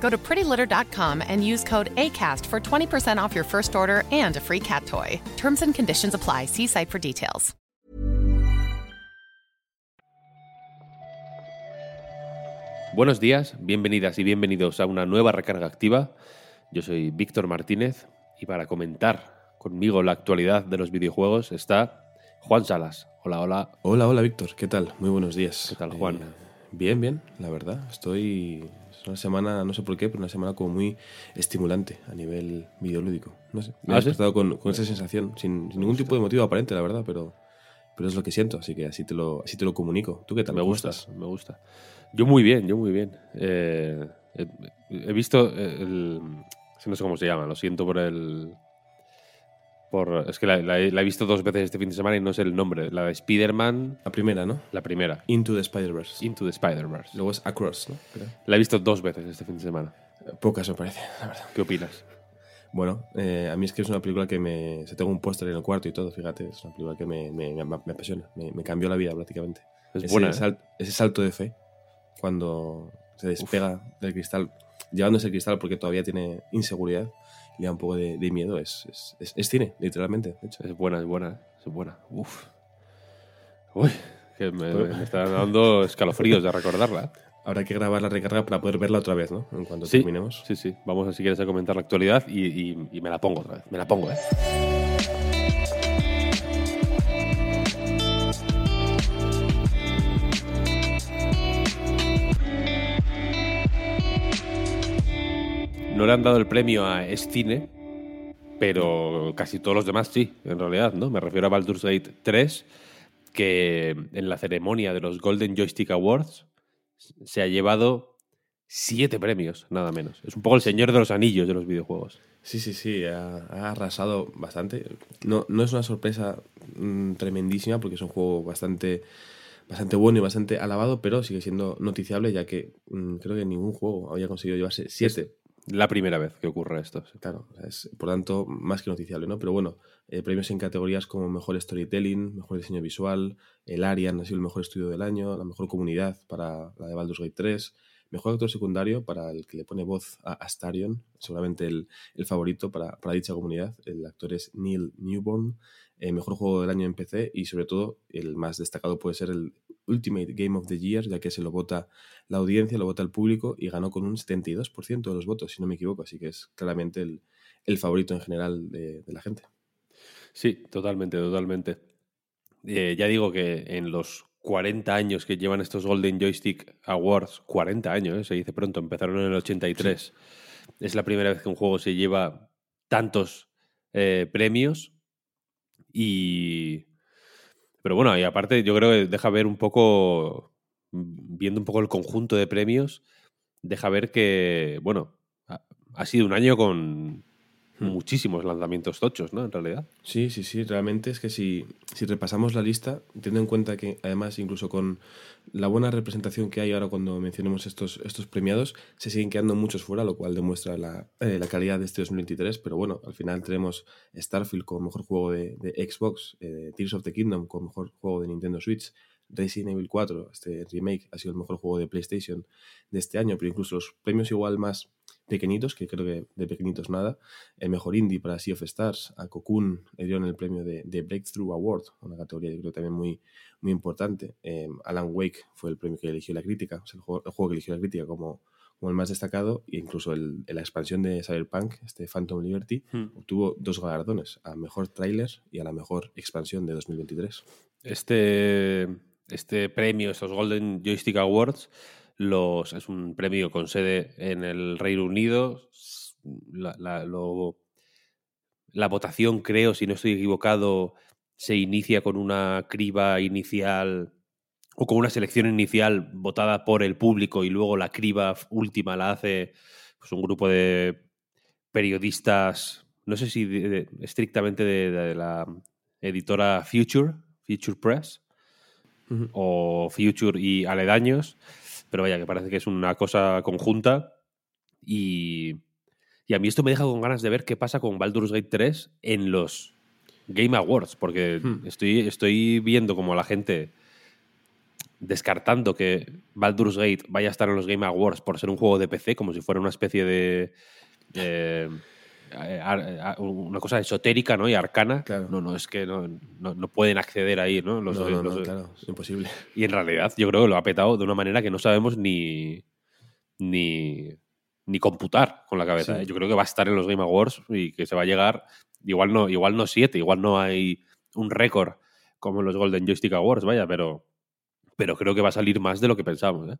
Go to prettylitter.com and use code ACAST for 20% off your first order and a free cat toy. Terms and conditions apply. See site for details. Buenos días, bienvenidas y bienvenidos a una nueva recarga activa. Yo soy Víctor Martínez y para comentar conmigo la actualidad de los videojuegos está Juan Salas. Hola, hola. Hola, hola Víctor, ¿qué tal? Muy buenos días. ¿Qué tal, Juan? Eh, bien, bien, la verdad. Estoy. Es una semana, no sé por qué, pero una semana como muy estimulante a nivel videolúdico. No sé. Me he ¿Ah, sí? despertado con, con esa sensación, sin, sin ningún tipo de motivo aparente, la verdad, pero, pero es lo que siento, así que así te lo, así te lo comunico. ¿Tú qué tal? Me ¿Cómo gusta, me gusta. Yo muy bien, yo muy bien. Eh, he, he visto el... No sé cómo se llama, lo siento por el... Por, es que la, la he, la he visto dos veces este fin de semana y no sé el nombre. La de Spider-Man, La primera, ¿no? la primera. Into the Spider-Verse. Into the Spider-Verse. Luego es Across, ¿no? Creo. La he visto dos veces este fin de semana. Eh, Pocas me parece, la verdad. ¿Qué opinas? Bueno, eh, a mí es que es una película que me... Se tengo un póster en el cuarto y todo, fíjate. Es una película que me, me, me- me apasiona. Me, cambió la vida prácticamente. Es ese, buena, ¿eh? sal- ese salto de fe cuando se despega del cristal, llevándose el cristal porque todavía tiene inseguridad le da un poco de, de miedo. Es, es, es- es cine, literalmente. De hecho. Es buena, es buena, es buena. Uf. Uy, que me, me están dando escalofríos de recordarla. ¿eh? Habrá que grabar la recarga para poder verla otra vez, ¿no? En cuanto Sí, terminemos. sí, sí. Vamos a, si quieres a comentar la actualidad y, y- y me la pongo otra vez. Me la pongo, ¿eh? No le han dado el premio a Escine, pero casi todos los demás sí, en realidad, ¿no? Me refiero a Baldur's Gate 3, que en la ceremonia de los Golden Joystick Awards se ha llevado siete premios, nada menos. Es un poco el señor de los anillos de los videojuegos. Sí, sí, sí, ha, ha arrasado bastante. No, no es una sorpresa mm, tremendísima porque es un juego bastante, bastante bueno y bastante alabado, pero sigue siendo noticiable ya que mm, creo que ningún juego había conseguido llevarse siete. La primera vez que ocurre esto. Claro, es por tanto más que noticiable, ¿no? Pero bueno, eh, premios en categorías como mejor storytelling, mejor diseño visual, el Arian ha sido el mejor estudio del año, la mejor comunidad para la de Baldur's Gate 3, mejor actor secundario para el que le pone voz a Astarion, seguramente el, el favorito para, para dicha comunidad. El actor es Neil Newborn, eh, mejor juego del año en PC y sobre todo el más destacado puede ser el Ultimate Game of the Year, ya que se lo vota la audiencia, lo vota el público y ganó con un 72% de los votos, si no me equivoco, así que es claramente el, el favorito en general de, de la gente. Sí, totalmente, totalmente. Eh, ya digo que en los 40 años que llevan estos Golden Joystick Awards, 40 años, ¿eh? se dice pronto, empezaron en el 83, es la primera vez que un juego se lleva tantos premios y... Pero bueno, y aparte yo creo que deja ver un poco, viendo un poco el conjunto de premios, deja ver que, bueno, ha, sido un año con. Muchísimos lanzamientos tochos, ¿no? En realidad. Sí, sí, sí. Realmente es que si, si repasamos la lista, teniendo en cuenta que además incluso con la buena representación que hay ahora cuando mencionemos estos, estos premiados, se siguen quedando muchos fuera, lo cual demuestra la, eh, la calidad de este 2023. Pero bueno, al final tenemos Starfield como mejor juego de, Xbox, eh, Tears of the Kingdom como mejor juego de Nintendo Switch, Resident Evil 4, este remake, ha sido el mejor juego de PlayStation de este año, pero incluso los premios igual más pequeñitos, que creo que de pequeñitos nada. El mejor indie para Sea of Stars, a Cocoon le dieron el premio de, Breakthrough Award, una categoría que creo también muy, muy importante. Em, Alan Wake fue el premio que eligió la crítica, el, juego, que eligió la crítica como, como el más destacado, e incluso el, la expansión de Cyberpunk, este Phantom Liberty, hmm. obtuvo dos galardones, a mejor tráiler y a la mejor expansión de 2023. Este, este premio, estos Golden Joystick Awards, los, es un premio con sede en el Reino Unido. La, votación, creo, si no estoy equivocado, se inicia con una criba inicial o con una selección inicial votada por el público y luego la criba última la hace pues, un grupo de periodistas, no sé si estrictamente de, la editora Future, Future Press, o Future y aledaños, pero vaya, que parece que es una cosa conjunta. Y, y a mí esto me deja con ganas de ver qué pasa con Baldur's Gate 3 en los Game Awards, porque hmm. estoy, estoy viendo como la gente descartando que Baldur's Gate vaya a estar en los Game Awards por ser un juego de PC, como si fuera una especie de eh, una cosa esotérica ¿no? y arcana. No, no, es que no, no, pueden acceder ahí, ¿no? Los, no, claro, es imposible. Y en realidad yo creo que lo ha petado de una manera que no sabemos ni, ni, ni computar con la cabeza. ¿eh? Yo creo que va a estar en los Game Awards y que se va a llegar, igual no, igual no siete, igual no hay un récord como en los Golden Joystick Awards, vaya, pero, pero creo que va a salir más de lo que pensamos. ¿eh?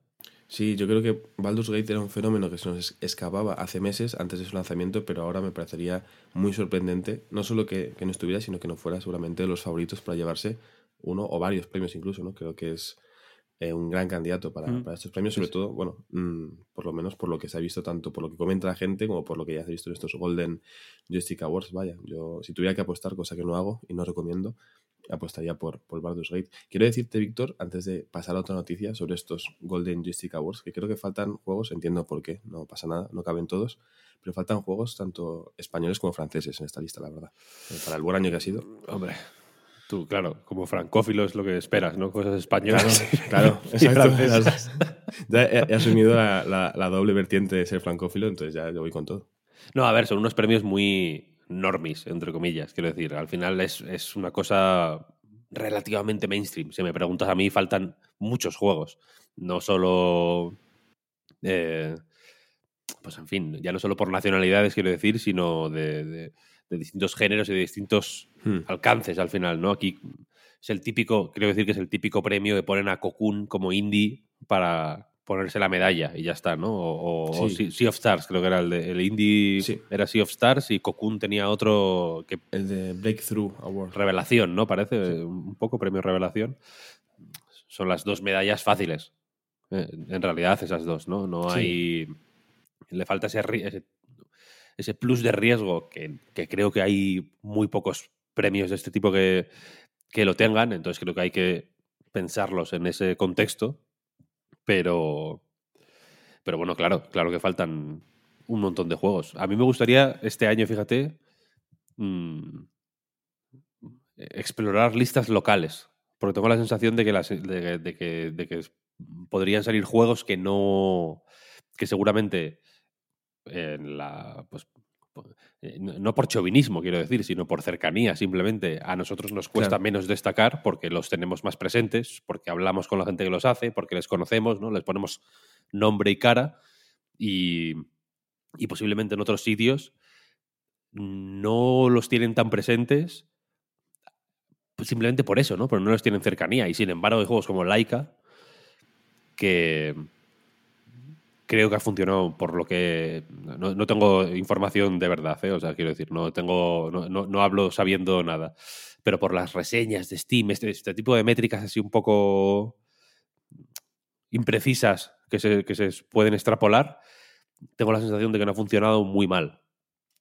Sí, yo creo que Baldur's Gate era un fenómeno que se nos escapaba hace meses antes de su lanzamiento, pero ahora me parecería muy sorprendente, no solo que, no estuviera, sino que no fuera seguramente de los favoritos para llevarse uno o varios premios incluso, ¿no? Creo que es eh, un gran candidato para, mm. estos premios, sobre todo, bueno, mm, por lo menos por lo que se ha visto tanto por lo que comenta la gente como por lo que ya se ha visto en estos Golden Joystick Awards. Vaya, yo si tuviera que apostar, cosa que no hago y no recomiendo, apostaría por, por Baldur's Gate. Quiero decirte, Víctor, antes de pasar a otra noticia sobre estos Golden Joystick Awards, que creo que faltan juegos, entiendo por qué, no pasa nada, no caben todos, pero faltan juegos tanto españoles como franceses en esta lista, la verdad. Para el buen año que ha sido. Hombre, tú, claro, como francófilo es lo que esperas, ¿no? Cosas españolas. Claro, exacto. ya he, asumido la, la, doble vertiente de ser francófilo, entonces ya yo voy con todo. No, a ver, son unos premios muy normis, entre comillas. Quiero decir, al final es, es una cosa relativamente mainstream. Si me preguntas a mí, faltan muchos juegos. No solo. Eh, pues en fin, ya no solo por nacionalidades, quiero decir, sino de, de, distintos géneros y de distintos hmm. alcances al final, ¿no? Aquí es el típico, quiero decir que es el típico premio que ponen a Cocoon como indie para, ponerse la medalla y ya está, ¿no? O, sea of Stars, creo que era el de el indie, era Sea of Stars y Cocoon tenía otro que el de Breakthrough Award. Revelación, ¿no? Parece un poco premio revelación. Son las dos medallas fáciles. Eh, en realidad esas dos, ¿no? No hay le falta ese, ese, plus de riesgo que, que, creo que hay muy pocos premios de este tipo que, que lo tengan, entonces creo que hay que pensarlos en ese contexto pero, pero bueno, claro, claro que faltan un montón de juegos. A mí me gustaría este año, fíjate, mm, explorar listas locales, porque tengo la sensación de que, de, que, de que podrían salir juegos que no, que seguramente en la, pues, no por chauvinismo, quiero decir, sino por cercanía, simplemente a nosotros nos cuesta menos destacar porque los tenemos más presentes, porque hablamos con la gente que los hace, porque les conocemos, ¿no? Les ponemos nombre y cara y, y posiblemente en otros sitios no los tienen tan presentes pues simplemente por eso, ¿no? Pero no los tienen cercanía y sin embargo hay juegos como Laika que creo que ha funcionado por lo que. No, tengo información de verdad, ¿eh? o sea, quiero decir, no, tengo, no, no, hablo sabiendo nada. Pero por las reseñas de Steam, este, este, tipo de métricas así un poco imprecisas que se, que se pueden extrapolar, tengo la sensación de que no ha funcionado muy mal.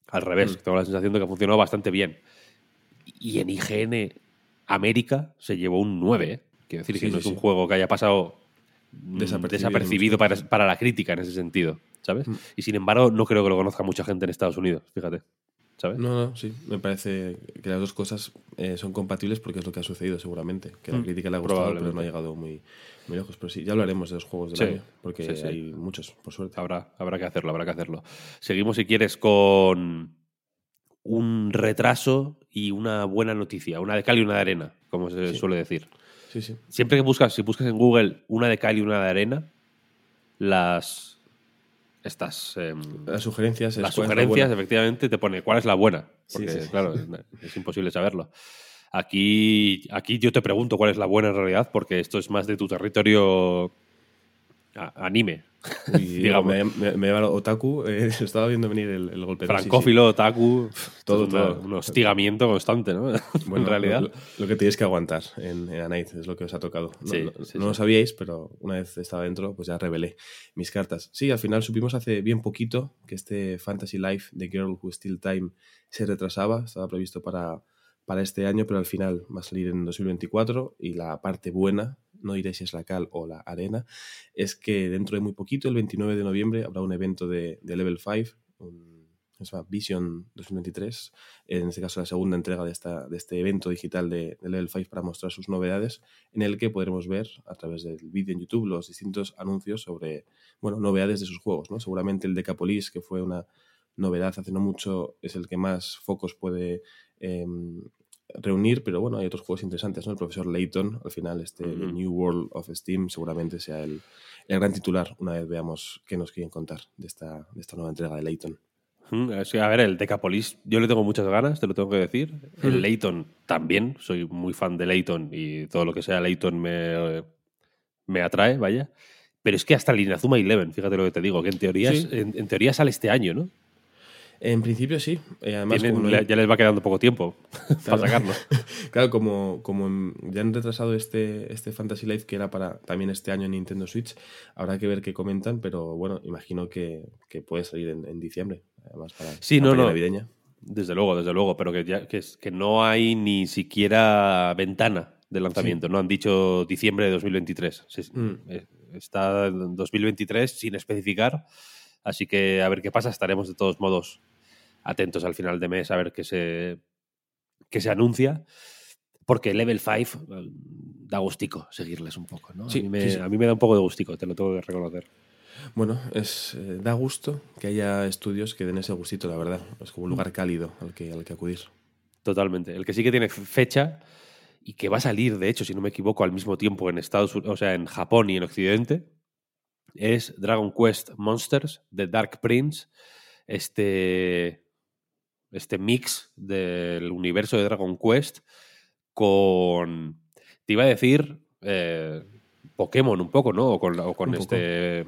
Al revés, Mm. tengo la sensación de que funcionó bastante bien. Y en IGN América se llevó un 9. ¿eh? Quiero decir Sí, que no sí, es un sí. juego que haya pasado Desapercibido desapercibido, para, para la crítica en ese sentido, ¿sabes? Mm. Y sin embargo, no creo que lo conozca mucha gente en Estados Unidos, fíjate. ¿Sabes? No, no, sí. Me parece que las dos cosas eh, son compatibles porque es lo que ha sucedido seguramente. Que la Mm, crítica le ha gustado, pero no ha llegado muy, muy lejos. Pero sí, ya hablaremos de los juegos del Sí, año, porque sí, sí. hay muchos, por suerte. Habrá, habrá que hacerlo, habrá que hacerlo. Seguimos, si quieres, con un retraso y una buena noticia, una de cal y una de arena, como se suele decir. Sí, sí. Siempre que buscas, si buscas en Google una de cal y una de arena, las estas em, Las sugerencias las la sugerencias, efectivamente, te pone cuál es la buena. Porque, sí, claro, es, es imposible saberlo. Aquí, aquí yo te pregunto cuál es la buena en realidad, porque esto es más de tu territorio anime. Y digamos. me, me, me lleva Otaku, eh, estaba viendo venir el, el golpe. ¿no? Sí, sí. Francófilo, otaku, Todo, una- todo. un hostigamiento constante, ¿no? Bueno, en realidad. Lo, lo que tenéis que aguantar en, en A Night es lo que os ha tocado. No, Sí, no- lo sabíais, pero una vez estaba dentro, pues ya revelé mis cartas. Sí, al final supimos hace bien poquito que este Fantasy Life de Girl Who Still Time se retrasaba. Estaba previsto para, para este año, pero al final va a salir en 2024. Y la parte buena, no diré si es la cal o la arena, es que dentro de muy poquito, el 29 de noviembre, habrá un evento de, de Level 5, un, se llama Vision 2023, en este caso la segunda entrega de, esta, de este evento digital de, Level 5 para mostrar sus novedades, en el que podremos ver a través del vídeo en YouTube los distintos anuncios sobre bueno, novedades de sus juegos. ¿no? Seguramente el Decapolis, que fue una novedad hace no mucho, es el que más focos puede eh, reunir, pero bueno, hay otros juegos interesantes. ¿no? El profesor Layton, al final, este New World of Steam, seguramente sea el, el gran titular una vez veamos qué nos quieren contar de esta, de esta nueva entrega de Layton. Mm, que, a ver, el Decapolis, yo le tengo muchas ganas, te lo tengo que decir. El. Layton también, soy muy fan de Layton y todo lo que sea Layton me, me atrae, vaya. Pero es que hasta el Inazuma Eleven, fíjate lo que te digo, que en teoría, Sí. en, en teoría sale este año, ¿no? En principio sí, eh, además Tienen- como ya les va quedando poco tiempo Claro. para sacarlo. Claro, como, como ya han retrasado este, este Fantasy Life que era para también este año en Nintendo Switch, habrá que ver qué comentan, pero bueno, imagino que, que puede salir en, en diciembre, además para Sí, la no, no. navideña. Desde luego, desde luego, pero que, ya, que, es- que no hay ni siquiera ventana de lanzamiento. No han dicho diciembre de 2023. Se- Mm. eh, Está en 2023 sin especificar. Así que a ver qué pasa. Estaremos de todos modos atentos al final de mes a ver qué se, qué se anuncia. Porque Level 5 eh, da gustico seguirles un poco. ¿no? Sí, a, mí me, sí, sí. a mí me da un poco de gustico, te lo tengo que reconocer. Bueno, es, eh, da gusto que haya estudios que den ese gustito, la verdad. Es como un lugar cálido al que, al que acudir. Totalmente. El que sí que tiene fecha y que va a salir, de hecho, si no me equivoco, al mismo tiempo en Estados Unidos, o sea, en Japón y en Occidente, es Dragon Quest Monsters de Dark Prince. Este, este mix del universo de Dragon Quest con. Te iba a decir. eh, Pokémon un poco, ¿no? O con, o este.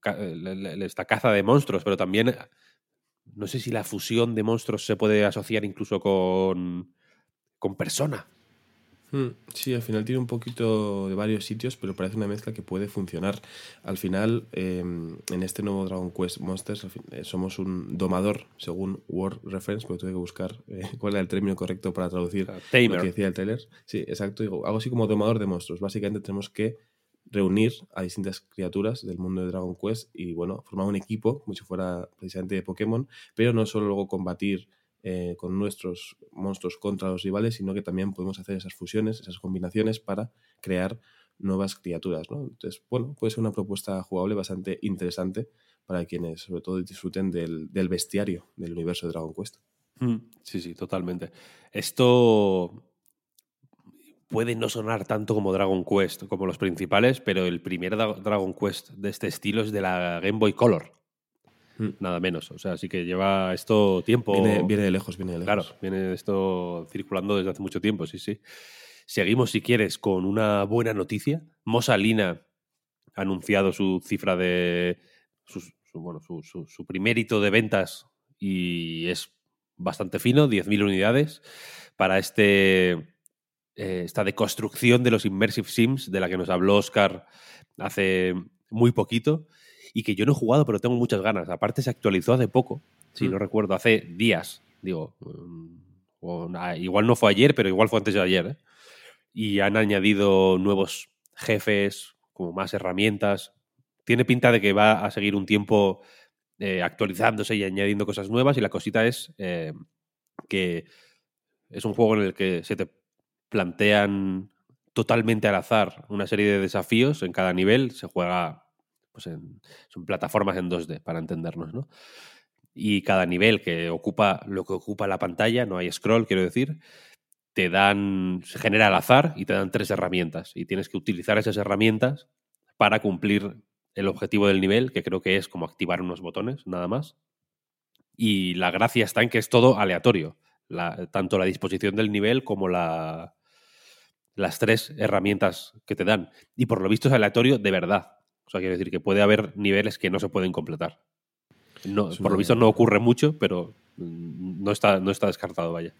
ca- esta caza de monstruos, pero también no sé si la fusión de monstruos se puede asociar incluso con, con persona. Hmm, Sí, al final tiene un poquito de varios sitios, pero parece una mezcla que puede funcionar. Al final, eh, en este nuevo Dragon Quest Monsters, eh, somos un domador, según Word Reference, porque tuve que buscar eh, cuál era el término correcto para traducir sea, lo que decía el trailer. Sí, exacto. Digo, algo así como domador de monstruos. Básicamente tenemos que reunir a distintas criaturas del mundo de Dragon Quest y, bueno, formar un equipo, como si fuera precisamente de Pokémon, pero no solo luego combatir eh, con nuestros monstruos contra los rivales, sino que también podemos hacer esas fusiones, esas combinaciones para crear nuevas criaturas, ¿no? Entonces, bueno, puede ser una propuesta jugable bastante interesante para quienes, sobre todo, disfruten del, del bestiario del universo de Dragon Quest. Mm, Sí, sí, totalmente. Esto puede no sonar tanto como Dragon Quest, como los principales, pero el primer Dra- Dragon Quest de este estilo es de la Game Boy Color. Mm. Nada menos. O sea, sí que lleva esto tiempo. Viene, viene de lejos, viene de lejos. Claro, viene esto circulando desde hace mucho tiempo, sí, sí. Seguimos, si quieres, con una buena noticia. Mosalina ha anunciado su cifra de. Su, su- bueno, su, su- su primer hito de ventas y es bastante fino, 10.000 unidades, para este, eh, esta deconstrucción de los Immersive Sims de la que nos habló Oscar hace muy poquito y que yo no he jugado, pero tengo muchas ganas. Aparte, se actualizó hace poco si no recuerdo, hace días, digo, mm, igual no fue ayer, pero igual fue antes de ayer, ¿eh? y han añadido nuevos jefes, como más herramientas. Tiene pinta de que va a seguir un tiempo eh, actualizándose y añadiendo cosas nuevas y la cosita es eh, que es un juego en el que se te plantean totalmente al azar una serie de desafíos en cada nivel. Se juega pues en, son plataformas en 2D, para entendernos, ¿no? Y cada nivel que ocupa lo que ocupa la pantalla, no hay scroll, quiero decir, te dan, se genera al azar y te dan tres herramientas. Y tienes que utilizar esas herramientas para cumplir el objetivo del nivel, que creo que es como activar unos botones, nada más. Y la gracia está en que es todo aleatorio. tanto la disposición del nivel como la, las tres herramientas que te dan. Y por lo visto es aleatorio de verdad. O sea, quiere decir que puede haber niveles que no se pueden completar. No, por lo visto no ocurre mucho, pero mm, no está, no está descartado, vaya.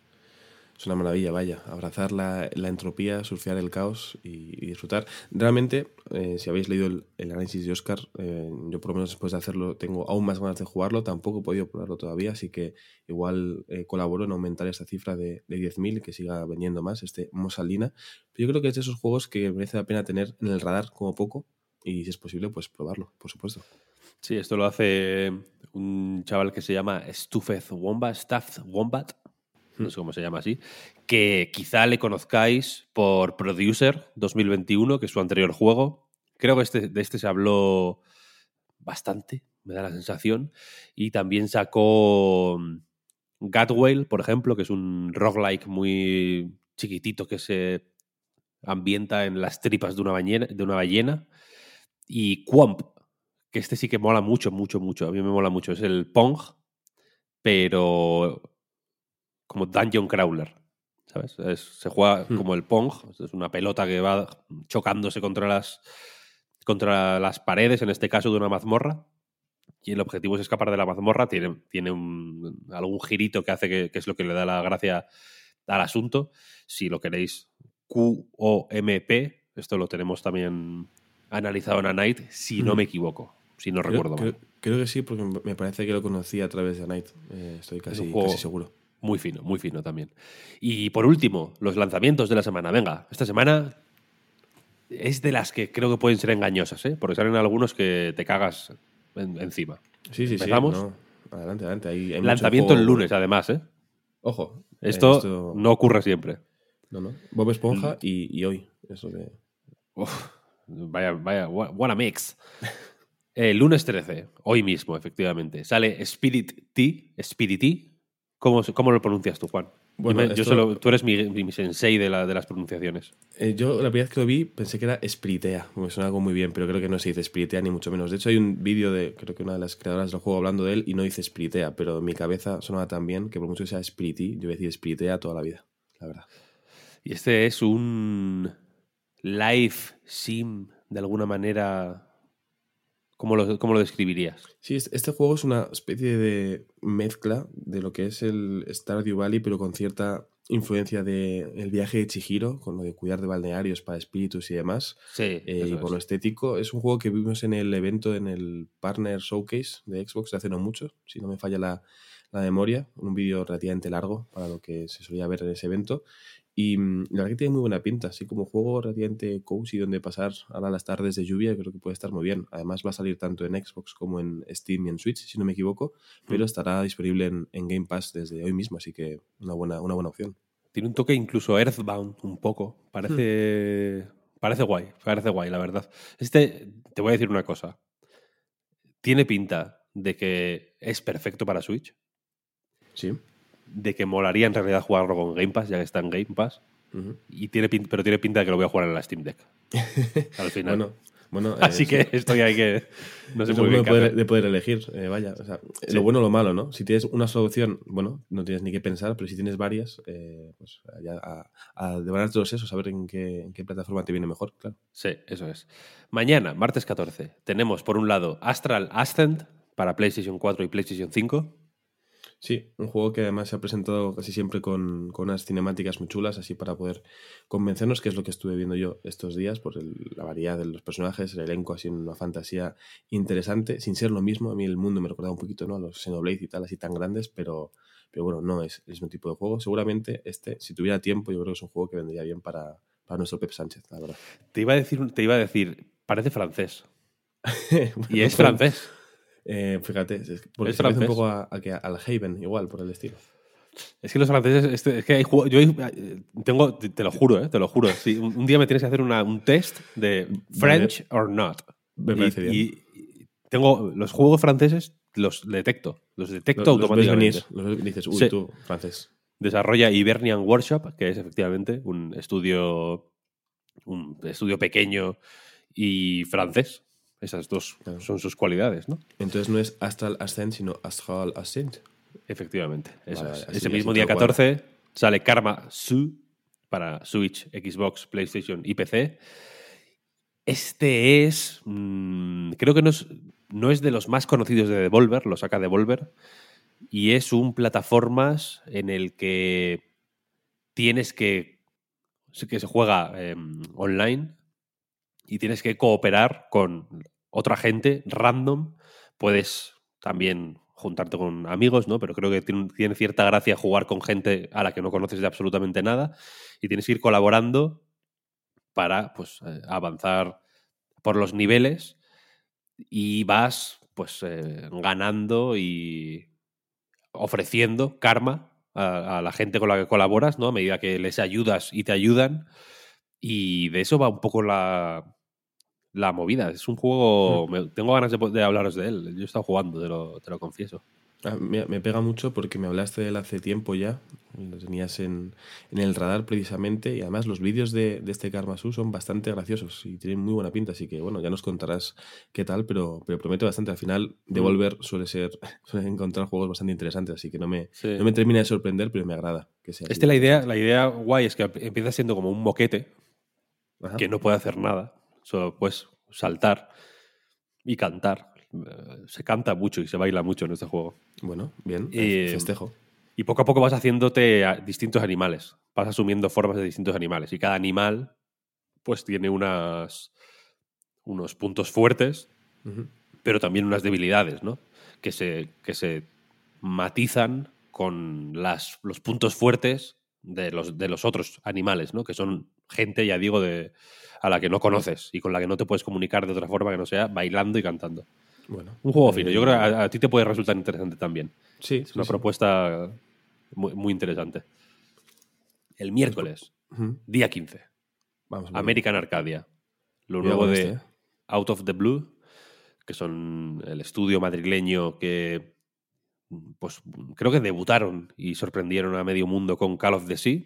Es una maravilla, vaya. Abrazar la, entropía, surfear el caos y, disfrutar. Realmente, eh, si habéis leído el, análisis de Oscar, eh, yo por lo menos después de hacerlo tengo aún más ganas de jugarlo. Tampoco he podido probarlo todavía, así que igual eh, colaboro en aumentar esa cifra de, de 10.000 y que siga vendiendo más este Mosalina. Pero yo creo que es de esos juegos que merece la pena tener en el radar como poco y si es posible, pues probarlo, por supuesto. Sí, esto lo hace un chaval que se llama Stufez Wombat, Staff Wombat, no sé cómo se llama así, que quizá le conozcáis por Producer 2021, que es su anterior juego. Creo que este, de este se habló bastante, me da la sensación. Y también sacó Gatwhale, por ejemplo, que es un roguelike muy chiquitito que se ambienta en las tripas de una, ballena, de una ballena. Y Quamp, que este sí que mola mucho, mucho, mucho. A mí me mola mucho. Es el Pong, pero como Dungeon Crawler. ¿Sabes? se juega hmm. como el Pong, es una pelota que va chocándose contra las, contra las paredes, en este caso de una mazmorra. Y el objetivo es escapar de la mazmorra. Tiene, tiene un, algún girito que hace que, es lo que le da la gracia al asunto. Si lo queréis, Q-O-M-P. Esto lo tenemos también analizado en A Night, si no me equivoco. Si no recuerdo mal. Creo, que sí, porque me parece que lo conocí a través de A Night. Eh, estoy casi, casi seguro. Muy fino, muy fino también. Y por último, los lanzamientos de la semana. Venga, esta semana es de las que creo que pueden ser engañosas, ¿eh? porque salen algunos que te cagas encima. Sí, sí, ¿Empezamos? sí. Adelante, adelante. Hay, Lanzamiento el lunes, además, ¿eh? Ojo. Esto, no ocurre siempre. No, no. Bob Esponja mm. y, hoy. Eso de... vaya, vaya, what a mix. El lunes 13, hoy mismo, efectivamente, sale Spirit T, Spirit T, ¿Cómo, ¿Cómo, lo pronuncias tú, Juan? Bueno, yo solo, tú eres mi, sensei de, la, de las pronunciaciones. Eh, yo la primera vez que lo vi pensé que era Spiritea, me suena algo muy bien, pero creo que no se dice Spiritea ni mucho menos. De hecho hay un vídeo de, creo que una de las creadoras del juego hablando de él y no dice Spiritea, pero en mi cabeza sonaba tan bien que por mucho que sea Spiriti, yo voy a decir Spiritea toda la vida, la verdad. Y este es un live sim, de alguna manera, ¿Cómo lo, ¿Cómo lo, describirías? Sí, este juego es una especie de mezcla de lo que es el Stardew Valley, pero con cierta influencia del el viaje de Chihiro, con lo de cuidar de balnearios para espíritus y demás. Sí. Eh, y por lo estético. Es un juego que vimos en el evento, en el Partner Showcase de Xbox de hace no mucho, si no me falla la, la memoria. Un vídeo relativamente largo para lo que se solía ver en ese evento. Y mm, la verdad que tiene muy buena pinta, así como juego radiante cozy donde pasar ahora las tardes de lluvia, creo que puede estar muy bien. Además va a salir tanto en Xbox como en Steam y en Switch, si no me equivoco, pero mm. estará disponible en, Game Pass desde hoy mismo, así que una buena, una buena opción. Tiene un toque incluso Earthbound un poco, parece, hmm. parece guay, parece guay, la verdad. Este, te voy a decir una cosa, tiene pinta de que es perfecto para Switch. Sí de que molaría en realidad jugarlo con Game Pass, ya que está en Game Pass. y tiene pero tiene pinta de que lo voy a jugar en la Steam Deck. Al final. bueno, Así que estoy ahí que no sé muy bien de poder, de poder elegir, eh, vaya. Lo bueno o lo malo, ¿no? Si tienes una solución, bueno, no tienes ni que pensar, pero si tienes varias, eh, pues ya a, a todos esos, a ver en qué, en qué plataforma te viene mejor, claro. Sí, eso es. Mañana, martes 14, tenemos por un lado Astral Ascent para PlayStation 4 y PlayStation 5 Sí, un juego que además se ha presentado casi siempre con, con, unas cinemáticas muy chulas, así para poder convencernos, que es lo que estuve viendo yo estos días, por la variedad de los personajes, el elenco, así una fantasía interesante, sin ser lo mismo. A mí el mundo me recordaba un poquito ¿no? a los Xenoblade y tal, así tan grandes, pero, pero bueno, no es el mismo tipo de juego. Seguramente este, si tuviera tiempo, yo creo que es un juego que vendría bien para, para nuestro Pep Sánchez, la verdad. Te iba a decir, te iba a decir parece francés. y es francés. Eh, fíjate, porque es se parece un poco a, al Haven, igual, por el estilo. Es que los franceses, este, es que hay yo eh, tengo, te, lo juro, eh, te lo juro. un, día me tienes que hacer un test de French or not. Me parece y, bien. Y tengo los juegos franceses, los detecto, los detecto automáticamente. Los dices, uy, tú, francés. Desarrolla Hibernian Workshop, que es efectivamente un estudio, un estudio pequeño y francés, esas dos son sus cualidades, ¿no? Entonces no es Astral Ascent, sino Astral Ascent. Efectivamente. Ese mismo día 14 sale Karma Su para Switch, Xbox, PlayStation y PC. Este es. Mm, creo que no es, no es de los más conocidos de Devolver, lo saca Devolver. Y es un plataformas en el que tienes que. que se juega em, online y tienes que cooperar con otra gente random. Puedes también juntarte con amigos, ¿no? Pero creo que tiene, cierta gracia jugar con gente a la que no conoces de absolutamente nada y tienes que ir colaborando para pues, eh, avanzar por los niveles y vas pues eh, ganando y ofreciendo karma a, a, la gente con la que colaboras, ¿no? A medida que les ayudas y te ayudan. Y de eso va un poco la, la movida. Es un juego. Mm. tengo ganas de, hablaros de él. Yo he estado jugando, te lo, te lo confieso. Ah, me, pega mucho porque me hablaste de él hace tiempo ya. Lo tenías en, en el radar precisamente. Y además, los vídeos de, de este Karmasu son bastante graciosos y tienen muy buena pinta. Así que, bueno, ya nos contarás qué tal, pero, pero promete bastante. Al final, mm. Devolver suele ser. suele encontrar juegos bastante interesantes. Así que no me, no me termina de sorprender, pero me agrada que sea. Este, la idea, la idea guay es que empieza siendo como un moquete que no puede hacer nada Solo pues saltar y cantar. Eh, se canta mucho y se baila mucho en este juego. Bueno, bien, y, festejo. Y poco a poco vas haciéndote a distintos animales. Vas asumiendo formas de distintos animales. Y cada animal, pues tiene unas, unos puntos fuertes, pero también unas debilidades, ¿no? Que se, que se matizan con las, los puntos fuertes de los, de los otros animales, ¿no? Que son gente, ya digo, de, a la que no conoces y con la que no te puedes comunicar de otra forma que no sea bailando y cantando. Bueno, un juego fino. Yo creo que a, ti te puede resultar interesante también. Sí. Es una propuesta muy, interesante. El miércoles, día 15. Vamos, American Arcadia. Lo nuevo de este, ¿eh? Out of the Blue, que son el estudio madrileño que pues creo que debutaron y sorprendieron a medio mundo con Call of the Sea.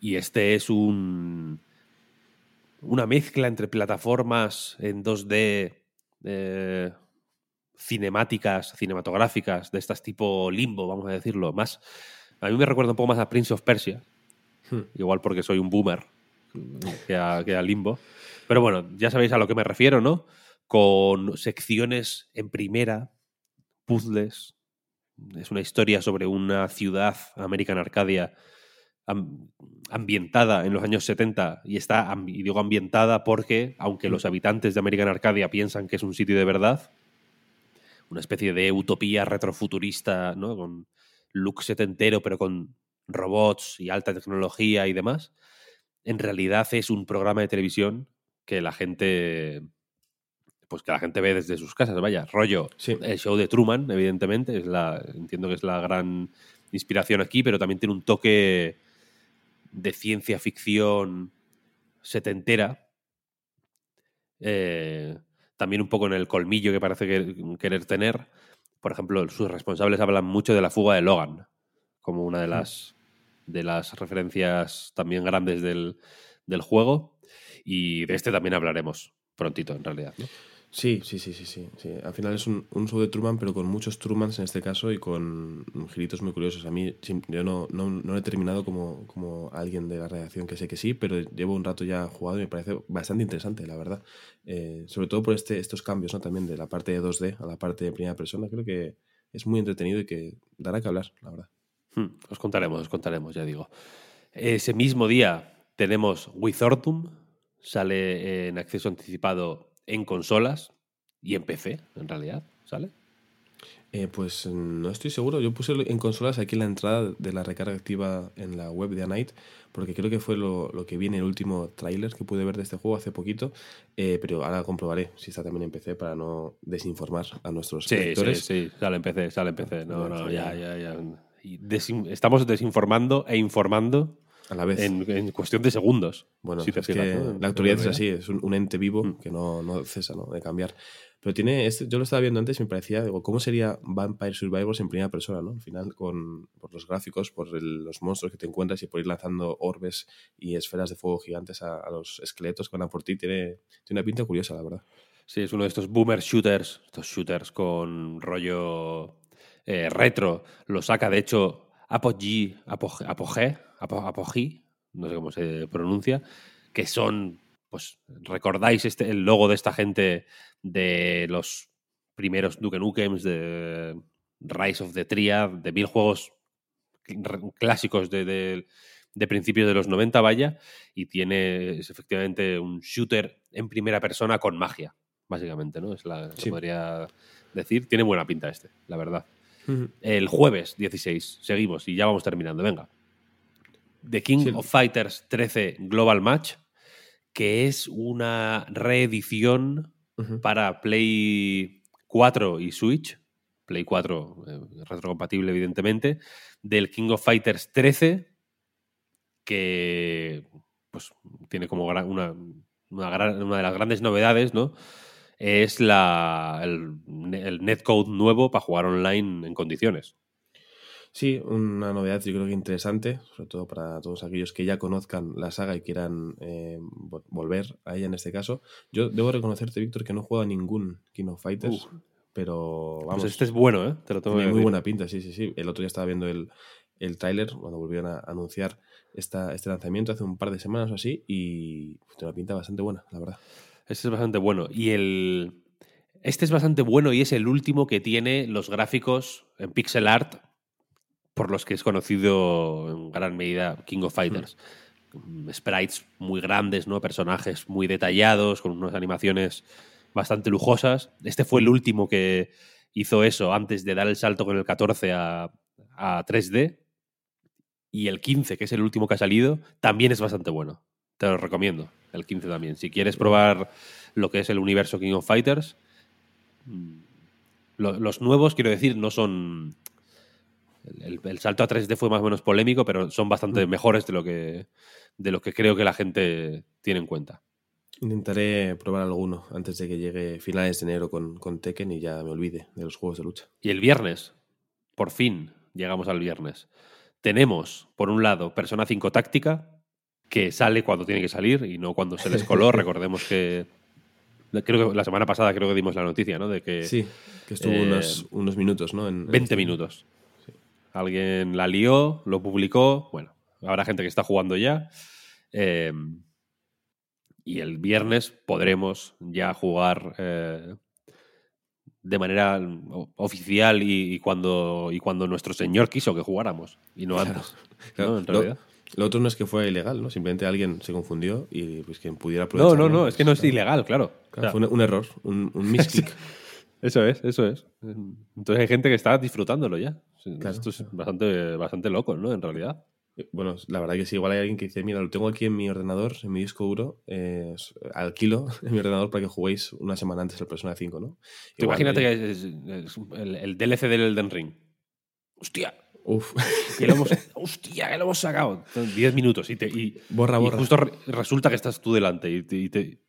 Y este es un una mezcla entre plataformas en 2D eh, cinemáticas, cinematográficas, de estas tipo limbo, vamos a decirlo. Más, a mí me recuerda un poco más a Prince of Persia, hmm. igual porque soy un boomer que a, que a limbo. Pero bueno, ya sabéis a lo que me refiero, ¿no? Con secciones en primera, puzzles. Es una historia sobre una ciudad, American Arcadia, ambientada en los años 70 y está, y digo ambientada porque, aunque los habitantes de American Arcadia piensan que es un sitio de verdad, una especie de utopía retrofuturista, ¿no? Con look setentero, pero con robots y alta tecnología y demás, en realidad es un programa de televisión que la gente pues que la gente ve desde sus casas, vaya, rollo, el show de Truman, evidentemente, es la, entiendo que es la gran inspiración aquí, pero también tiene un toque de ciencia ficción setentera. Eh, también un poco en el colmillo que parece querer tener. Por ejemplo, sus responsables hablan mucho de la fuga de Logan, como una de las, de las referencias también grandes del, del juego. Y de este también hablaremos prontito, en realidad. ¿no? Sí, sí, sí, sí, sí, Al final es un, un, show de Truman, pero con muchos Trumans en este caso y con giritos muy curiosos. A mí, yo no, no, no he terminado como, como alguien de la redacción que sé que sí, pero llevo un rato ya jugado y me parece bastante interesante, la verdad. Eh, sobre todo por este, estos cambios, ¿no? También de la parte de 2D a la parte de primera persona. Creo que es muy entretenido y que dará que hablar, la verdad. Hmm, os contaremos, os contaremos, ya digo. Ese mismo día tenemos Wizardum, sale en acceso anticipado en consolas y en PC, en realidad, ¿sale? Eh, pues no estoy seguro. Yo puse en consolas aquí en la entrada de la recarga activa en la web de Anite, porque creo que fue lo, que vi en el último tráiler que pude ver de este juego hace poquito. Eh, pero ahora comprobaré si está también en PC para no desinformar a nuestros sí, lectores. Sí, sí, sale en PC, sale en PC. No, no, ya, ya, ya. estamos desinformando e informando a la vez. En, cuestión de segundos. Bueno, es que la actualidad es así, es un, ente vivo mm. que no, no cesa ¿no? de cambiar. Pero tiene, este, yo lo estaba viendo antes y me parecía, digo, ¿cómo sería Vampire Survivors en primera persona, ¿no? Al final, con, por los gráficos, por los monstruos que te encuentras y por ir lanzando orbes y esferas de fuego gigantes a, los esqueletos que van a por ti, tiene, tiene una pinta curiosa, la verdad. Sí, es uno de estos boomer shooters, estos shooters con rollo eh, retro. Lo saca, de hecho, Apogee, Apogee, Apogee, no sé cómo se pronuncia, que son, pues, recordáis este, el logo de esta gente de los primeros Duke Nukems, de Rise of the Triad, de mil juegos clásicos de, principios de los 90, vaya, y tiene efectivamente un shooter en primera persona con magia, básicamente, ¿no? Es la que podría decir. Tiene buena pinta este, la verdad. El jueves 16, seguimos y ya vamos terminando, venga. The King of Fighters 13 Global Match, que es una reedición para Play 4 y Switch, Play 4 eh, retrocompatible evidentemente, del King of Fighters 13, que pues, tiene como una, una, una, de las grandes novedades, ¿no? Es la, el, el netcode nuevo para jugar online en condiciones. Sí, una novedad yo creo que interesante, sobre todo para todos aquellos que ya conozcan la saga y quieran eh, volver a ella en este caso. Yo debo reconocerte, Víctor, que no juego a ningún King of Fighters, pero pues vamos. Pues este es bueno, ¿eh? Te lo tengo tiene muy buena pinta, sí, sí, sí. El otro día estaba viendo el, el tráiler cuando volvieron a anunciar esta, este lanzamiento hace un par de semanas o así y tiene una pinta bastante buena, la verdad. Este es bastante bueno. Y el. Este es bastante bueno y es el último que tiene los gráficos en pixel art por los que es conocido en gran medida King of Fighters. Mm, sprites muy grandes, ¿no? Personajes muy detallados, con unas animaciones bastante lujosas. Este fue el último que hizo eso antes de dar el salto con el 14 a, a 3D. Y el 15, que es el último que ha salido, también es bastante bueno. Te lo recomiendo, el 15 también. Si quieres probar lo que es el universo King of Fighters, los nuevos, quiero decir, no son el, salto a 3D fue más o menos polémico, pero son bastante mm. mejores de lo, que, de lo que creo que la gente tiene en cuenta. Intentaré probar alguno antes de que llegue finales de enero con, con Tekken y ya me olvide de los juegos de lucha. Y el viernes, por fin, llegamos al viernes. Tenemos, por un lado, Persona 5 Táctica, que sale cuando tiene que salir y no cuando se les coló. Recordemos que creo que la semana pasada creo que dimos la noticia, ¿no? De que sí, que estuvo eh, unos, unos, minutos, ¿no? En, 20 minutos. Alguien la lió, lo publicó. Bueno, habrá gente que está jugando ya. Eh, y el viernes podremos ya jugar eh, de manera oficial y, cuando, y cuando nuestro señor quiso que jugáramos. Y no antes. Lo, otro no es que fue ilegal, ¿no? Simplemente alguien se confundió y pues quien pudiera aprovechar. No, no, no, es que no es ilegal, claro. fue un, error, un, un misclick. Eso es, eso es. Entonces hay gente que está disfrutándolo ya. Esto es bastante, bastante loco, ¿no? En realidad. Eh, bueno, la verdad que sí, igual hay alguien que dice, mira, lo tengo aquí en mi ordenador, en mi disco duro, eh, alquilo en mi ordenador para que juguéis una semana antes el Persona 5, ¿no? imagínate que es, el, DLC del Elden Ring. ¡Hostia! Uf. Que lo hemos, ¡Hostia! Que lo hemos sacado. 10 minutos y, te, y, borra, borra. justo resulta que estás tú delante y te,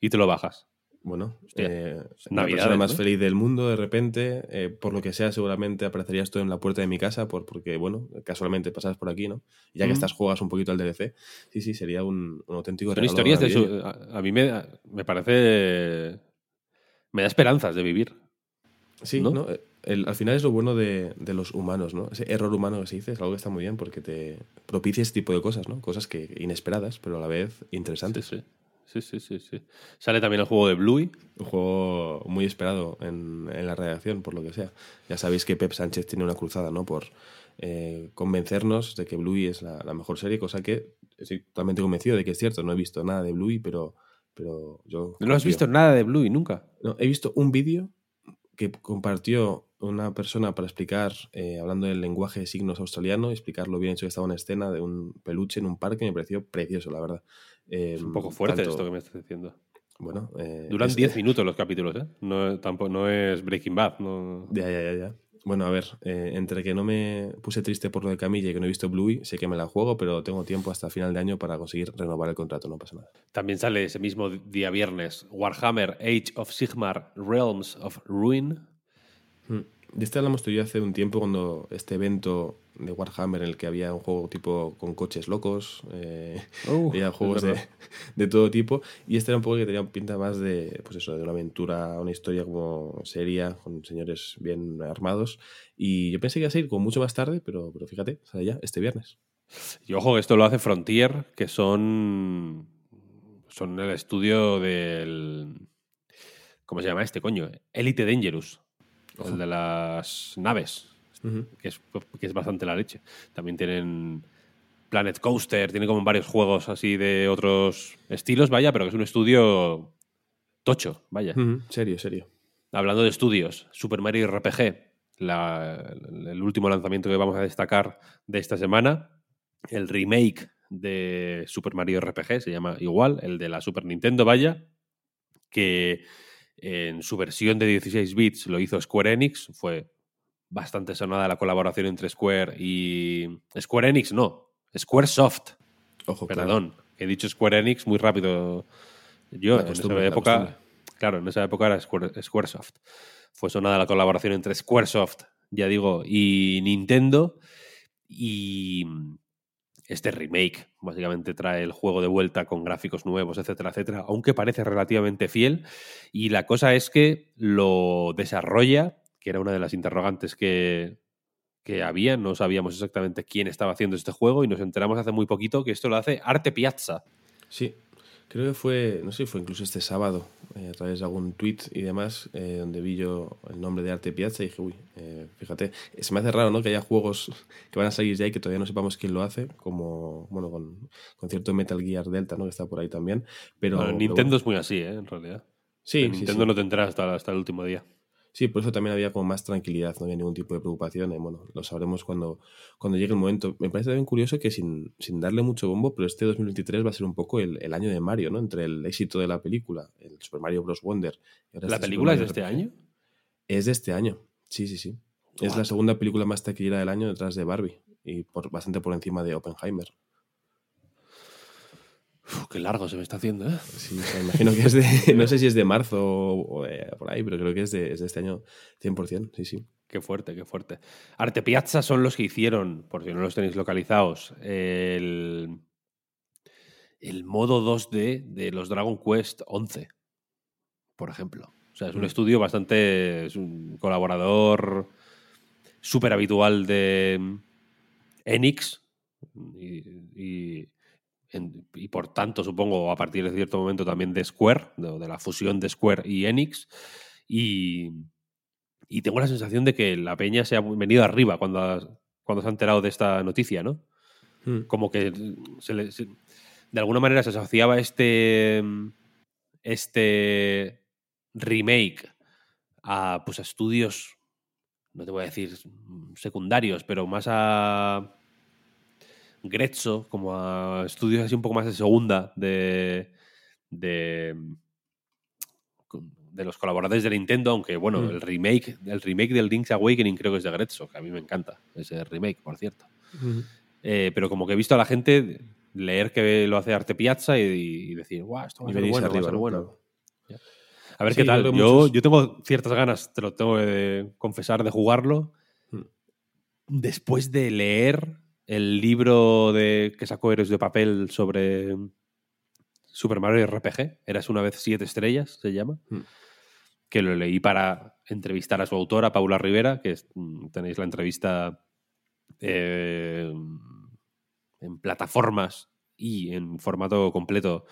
y te lo bajas bueno, eh, la persona más feliz del mundo de repente, eh, por lo que sea, seguramente aparecerías tú en la puerta de mi casa, por, porque, bueno, casualmente pasas por aquí, ¿no? Ya que estás, juegas un poquito al DLC. Sí, sí, sería un, auténtico Son historias de eso. A, mí me, me parece. Me da esperanzas de vivir. Sí, ¿no? Eh, al final es lo bueno de, de, los humanos, ¿no? Ese error humano que se dice es algo que está muy bien porque te propicia ese tipo de cosas, ¿no? Cosas que inesperadas, pero a la vez interesantes. Sí, sí. Sí, sí, sí, sí. Sale también el juego de Bluey. Un juego muy esperado en, en la redacción, por lo que sea. Ya sabéis que Pep Sánchez tiene una cruzada, ¿no? Por eh, convencernos de que Bluey es la, la, mejor serie, cosa que estoy totalmente convencido de que es cierto. No he visto nada de Bluey, pero, pero yo... ¿No has visto nada de Bluey nunca? No, he visto un vídeo que compartió una persona para explicar, eh, hablando del lenguaje de signos australiano, explicar lo bien hecho que estaba una escena de un peluche en un parque, me pareció precioso, la verdad. Eh, es un poco fuerte tanto, esto que me estás diciendo. Bueno, eh, duran 10 minutos los capítulos, ¿eh? No, tampoco, no es Breaking Bad. No... Ya, ya, ya, ya. Bueno, a ver, eh, entre que no me puse triste por lo de Camilla y que no he visto Bluey, sé que me la juego, pero tengo tiempo hasta final de año para conseguir renovar el contrato, no pasa nada. También sale ese mismo día viernes Warhammer Age of Sigmar Realms of Ruin. Hmm. De este hablamos tú y yo hace un tiempo cuando este evento de Warhammer en el que había un juego tipo con coches locos, eh, uh, había juegos de, de, todo tipo, y este era un poco que tenía pinta más de, pues eso, de una aventura, una historia como seria, con señores bien armados, y yo pensé que iba a ser con mucho más tarde, pero, pero fíjate, sale ya este viernes. Y ojo que esto lo hace Frontier, que son, son el estudio del... ¿Cómo se llama este coño? Elite Dangerous, ojo. el de las naves. Uh -huh. que, es, que, es, bastante la leche. También tienen Planet Coaster, tiene como varios juegos así de otros estilos, vaya, pero que es un estudio tocho, vaya. Uh -huh. Serio, serio. Hablando de estudios, Super Mario RPG, la, el último lanzamiento que vamos a destacar de esta semana, el remake de Super Mario RPG, se llama igual, el de la Super Nintendo, vaya, que en su versión de 16 bits lo hizo Square Enix, fue bastante sonada la colaboración entre Square y. Square Enix, no. Squaresoft. Ojo, Perdón. Claro. He dicho Square Enix muy rápido. Yo, en esa época. Claro, en esa época era Square, Squaresoft. Fue sonada la colaboración entre Squaresoft, ya digo, y Nintendo. Y este remake básicamente trae el juego de vuelta con gráficos nuevos, etcétera, etcétera, aunque parece relativamente fiel. Y la cosa es que lo desarrolla que era una de las interrogantes que, que había. No sabíamos exactamente quién estaba haciendo este juego y nos enteramos hace muy poquito que esto lo hace Arte Piazza. Sí, creo que fue, no sé fue incluso este sábado, eh, a través de algún tweet y demás, eh, donde vi yo el nombre de Arte Piazza y dije, uy, eh, fíjate, se me hace raro, ¿no? Que haya juegos que van a salir ya y que todavía no sepamos quién lo hace, como, bueno, con, con cierto Metal Gear Delta, ¿no? Que está por ahí también. Pero, bueno, Nintendo pero bueno. es muy así, ¿eh? En realidad. Sí, Nintendo sí, sí. no te enteras hasta, hasta el último día. Sí, por eso también había como más tranquilidad, no había ningún tipo de preocupación. Y bueno, lo sabremos cuando, cuando llegue el momento. Me parece también curioso que sin, sin darle mucho bombo, pero este 2023 va a ser un poco el, el, año de Mario, ¿no? Entre el éxito de la película, el Super Mario Bros. Wonder. ¿La este película es de este año? Es de este año, sí, sí, sí. Wow. Es la segunda película más taquillera del año detrás de Barbie y por, bastante por encima de Oppenheimer. Uf, qué largo se me está haciendo, ¿eh? Sí, o sea, imagino que es de. no sé si es de marzo o, o de, por ahí, pero creo que es de, es de, este año 100%. Sí, sí. Qué fuerte, qué fuerte. Arte Piazza son los que hicieron, por si no los tenéis localizados, el, el modo 2D de los Dragon Quest 11, por ejemplo. O sea, es un mm. estudio bastante. Es un colaborador súper habitual de Enix. y, y en, y por tanto, supongo, a partir de cierto momento también de Square, de, de la fusión de Square y Enix. Y, y, tengo la sensación de que la peña se ha venido arriba cuando, ha, cuando se ha enterado de esta noticia, ¿no? Hmm. Como que se le, se, de alguna manera se asociaba este, este remake a, pues, a estudios, no te voy a decir secundarios, pero más a Grezzo, como a estudios así un poco más de segunda de, de, de los colaboradores de Nintendo, aunque bueno, mm. el remake, el remake del Link's Awakening creo que es de Grezzo, que a mí me encanta ese remake, por cierto. Mm. Eh, pero como que he visto a la gente leer que lo hace Arte Piazza y, y decir, guau, esto va a ser bueno, arriba, va a ser bueno. Claro. A ver sí, qué tal. Yo, muchos... yo, tengo ciertas ganas, te lo tengo que confesar, de jugarlo. Mm. Después de leer el libro de que sacó Héroes de Papel sobre Super Mario RPG, Eras una vez siete estrellas, se llama, mm. que lo leí para entrevistar a su autora, Paula Rivera, que es, mm, tenéis la entrevista eh, en plataformas y en formato completo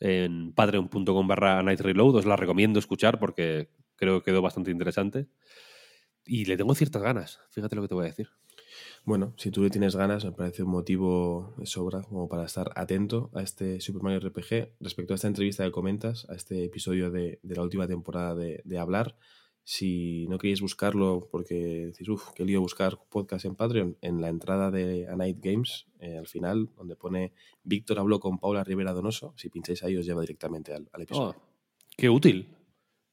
en patreon.com barra Night Reload. Os la recomiendo escuchar porque creo que quedó bastante interesante. Y le tengo ciertas ganas, fíjate lo que te voy a decir. Bueno, si tú le tienes ganas, me parece un motivo de sobra como para estar atento a este Super Mario RPG. Respecto a esta entrevista que comentas, a este episodio de, la última temporada de, Hablar, si no queréis buscarlo porque decís, uff, qué lío buscar podcast en Patreon, en la entrada de A Night Games, eh, al final, donde pone Víctor habló con Paula Rivera Donoso, si pincháis ahí os lleva directamente al, episodio. Oh, qué útil.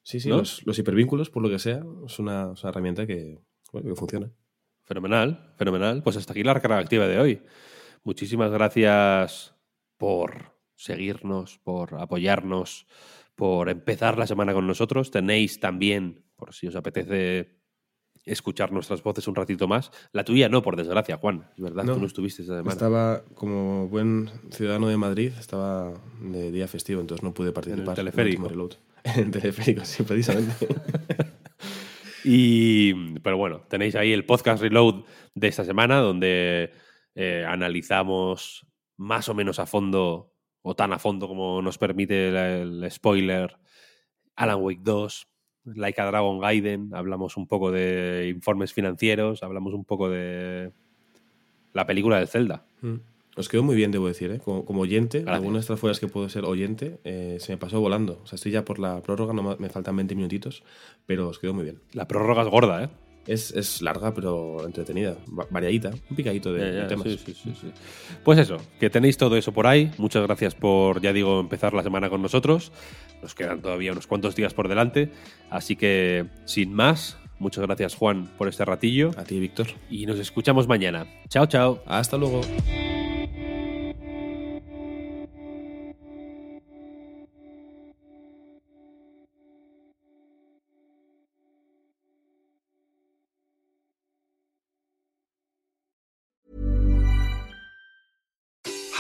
Sí, sí, los, hipervínculos, por lo que sea, es una, herramienta que, que funciona. Fenomenal, fenomenal. Pues hasta aquí la recarga activa de hoy. Muchísimas gracias por seguirnos, por apoyarnos, por empezar la semana con nosotros. Tenéis también, por si os apetece escuchar nuestras voces un ratito más. La tuya no, por desgracia, Juan. Es verdad, tú no estuviste esta semana. Estaba, como buen ciudadano de Madrid, estaba de día festivo, entonces no pude participar. En el teleférico. En el teleférico, sí, precisamente. Y, pero bueno, tenéis ahí el podcast Reload de esta semana, donde eh, analizamos más o menos a fondo, o tan a fondo como nos permite el, spoiler, Alan Wake 2, Like a Dragon Gaiden, hablamos un poco de informes financieros, hablamos un poco de la película de Zelda. Mm. Os quedó muy bien, debo decir, ¿eh? como, oyente. Algunas de estas fueras que puedo ser oyente eh, se me pasó volando. O sea, estoy ya por la prórroga, no me faltan 20 minutitos, pero os quedó muy bien. La prórroga es gorda, ¿eh? Es, larga, pero entretenida, variadita, un picadito de, temas. Sí, sí, sí, pues eso, que tenéis todo eso por ahí. Muchas gracias por, ya digo, empezar la semana con nosotros. Nos quedan todavía unos cuantos días por delante. Así que, sin más, muchas gracias, Juan, por este ratillo. A ti, Víctor. Y nos escuchamos mañana. Chao, chao. Hasta luego.